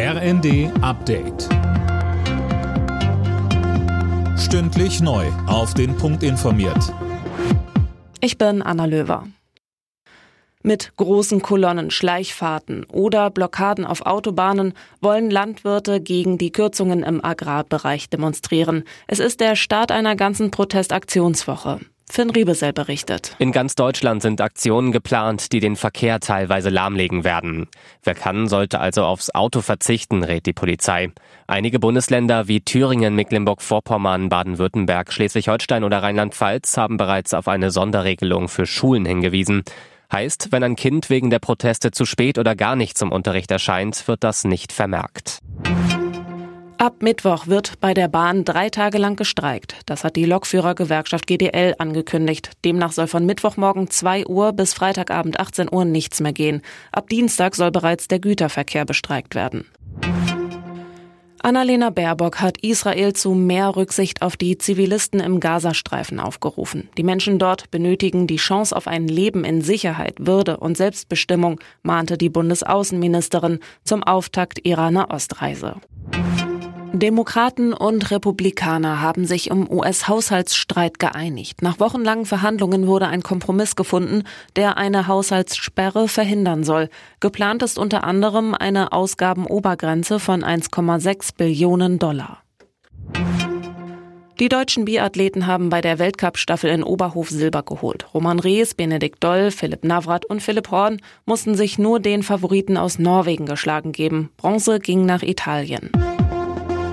RND Update. Stündlich neu. Auf den Punkt informiert. Ich bin Anna Löwer. Mit großen Kolonnen, Schleichfahrten oder Blockaden auf Autobahnen wollen Landwirte gegen die Kürzungen im Agrarbereich demonstrieren. Es ist der Start einer ganzen Protestaktionswoche. Finn Riebesell berichtet. In ganz Deutschland sind Aktionen geplant, die den Verkehr teilweise lahmlegen werden. Wer kann, sollte also aufs Auto verzichten, rät die Polizei. Einige Bundesländer wie Thüringen, Mecklenburg-Vorpommern, Baden-Württemberg, Schleswig-Holstein oder Rheinland-Pfalz haben bereits auf eine Sonderregelung für Schulen hingewiesen. Heißt, wenn ein Kind wegen der Proteste zu spät oder gar nicht zum Unterricht erscheint, wird das nicht vermerkt. Ab Mittwoch wird bei der Bahn drei Tage lang gestreikt. Das hat die Lokführergewerkschaft GDL angekündigt. Demnach soll von Mittwochmorgen 2 Uhr bis Freitagabend 18 Uhr nichts mehr gehen. Ab Dienstag soll bereits der Güterverkehr bestreikt werden. Annalena Baerbock hat Israel zu mehr Rücksicht auf die Zivilisten im Gazastreifen aufgerufen. Die Menschen dort benötigen die Chance auf ein Leben in Sicherheit, Würde und Selbstbestimmung, mahnte die Bundesaußenministerin zum Auftakt ihrer Nahostreise. Demokraten und Republikaner haben sich im US-Haushaltsstreit geeinigt. Nach wochenlangen Verhandlungen wurde ein Kompromiss gefunden, der eine Haushaltssperre verhindern soll. Geplant ist unter anderem eine Ausgabenobergrenze von 1,6 Billionen Dollar. Die deutschen Biathleten haben bei der Weltcup-Staffel in Oberhof Silber geholt. Roman Rees, Benedikt Doll, Philipp Navrat und Philipp Horn mussten sich nur den Favoriten aus Norwegen geschlagen geben. Bronze ging nach Italien.